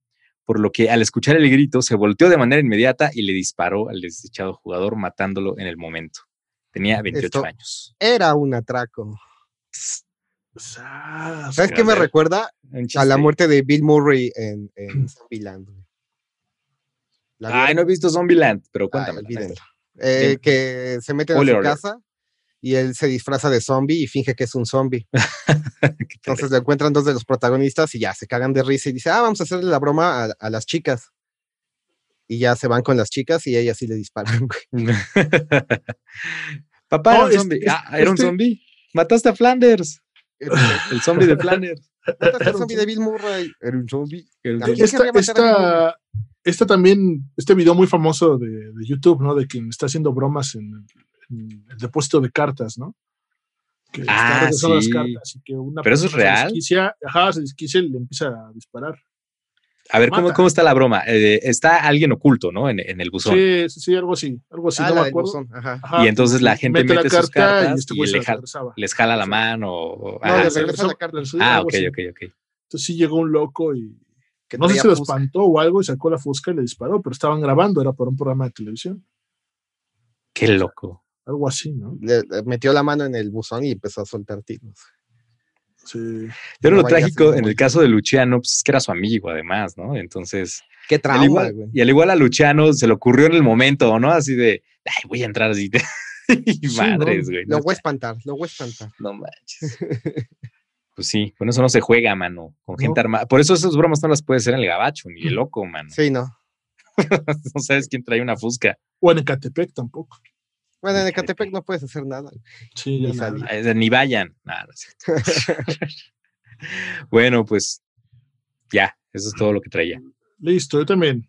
por lo que al escuchar el grito se volteó de manera inmediata y le disparó al desdichado jugador matándolo en el momento. Tenía 28 Esto- años. Era un atraco. ¿Sabes qué me recuerda? A la muerte de Bill Murray en, en Zombieland. güey. ¿La Ay, no he visto Zombieland, pero cuéntame. Eh, que se meten a Spoiler su casa y él se disfraza de zombie y finge que es un zombie. Entonces lo encuentran dos de los protagonistas y ya se cagan de risa y dice, ah, vamos a hacerle la broma a, a las chicas. Y ya se van con las chicas y ellas sí le disparan. güey. Papá No, era un este- zombie. Ah, era un este- zombie. Mataste a Flanders. Era El zombie de Flanders. el zombie de Bill Murray. Era un zombie. Un Esta, también, este video muy famoso de, de YouTube, ¿no? De quien está haciendo bromas en, el- en el depósito de cartas, ¿no? Que está Ah, regresando las sí. cartas y que una ¿Pero eso es persona se real? desquicia, ajá, se desquicia y le empieza a disparar. A ver, ¿cómo, cómo está la broma? Eh, está alguien oculto, ¿no? En, en el buzón. Sí, sí, sí, algo así, algo así, Ah, no me acuerdo. buzón, ajá. Ajá, Y entonces la gente la mete sus cartas este y le la jala- regresaba. Les jala la mano. o- No, ajá, le sí. regresa la carta. Sí, Ah, ok, así. ok, ok. Entonces sí llegó un loco y Que no sé si lo espantó o algo y sacó la fusca y le disparó, pero estaban grabando, era para un programa de televisión, Qué loco. Algo así, ¿no? Le, le metió la mano en el buzón y empezó a soltar tiros. Sí. Pero No lo trágico en el caso de Luciano, pues es que era su amigo, además, ¿no? Entonces, Qué al trauma, igual- güey. y al igual a Luciano se le ocurrió en el momento, ¿no? Así de, ay, voy a entrar así. y Sí, madres, ¿no? güey. Lo No, voy a espantar, lo voy a espantar. no manches. Pues sí, con eso no se juega, mano. Con No. gente armada. Por eso esas bromas no las puede hacer en el gabacho, ni el loco, mano. Sí, no. no sabes quién trae una fusca. O en Ecatepec tampoco. Bueno, en Ecatepec. Ecatepec no puedes hacer nada. Sí, Ni ya nada. de- Ni vayan. Nah, no es cierto. bueno, pues ya, eso es todo lo que traía. Listo, yo también.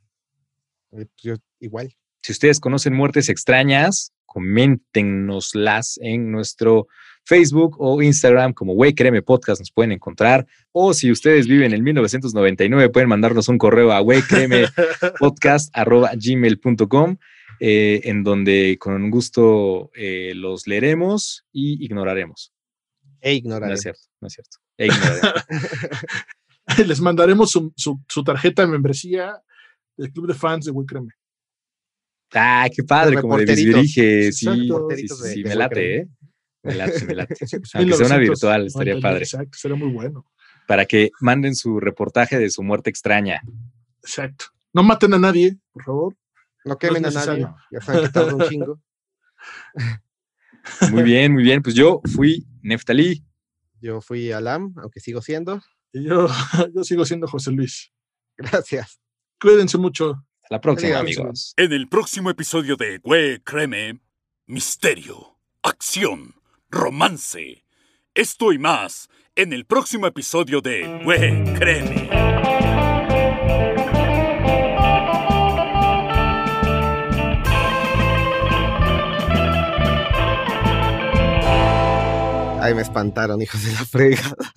Eh, pues yo igual. Si ustedes conocen muertes extrañas, coméntenoslas en nuestro Facebook o Instagram como Güey Créeme Podcast, nos pueden encontrar. O si ustedes viven en 1999, pueden mandarnos un correo a Güey Eh, en donde con gusto eh, los leeremos y ignoraremos. E No ignorar. es cierto, no es cierto. E ignoraremos. Les mandaremos su, su- su tarjeta de membresía del club de fans de Wicreme. Ah, qué padre, como de reporteritos. bisbirige. Sí, sí, sí, sí, de me late. ¿eh? Me late, me late. Aunque sea una 1999, virtual, estaría padre. Exacto, sería muy bueno. Para que manden su reportaje de su muerte extraña. Exacto. No maten a nadie, por favor. No quemen a nadie. Ya saben que tarda un chingo. Muy bien, muy bien. Pues yo fui Neftalí. Yo fui Alam, aunque sigo siendo. Y yo, yo sigo siendo José Luis. Gracias. Cuídense mucho. Hasta la próxima, Adiós. amigos. En el próximo episodio de Güey, créeme, misterio, acción, romance. Esto y más en el próximo episodio de Güey, créeme. Me espantaron, hijos de la fregada.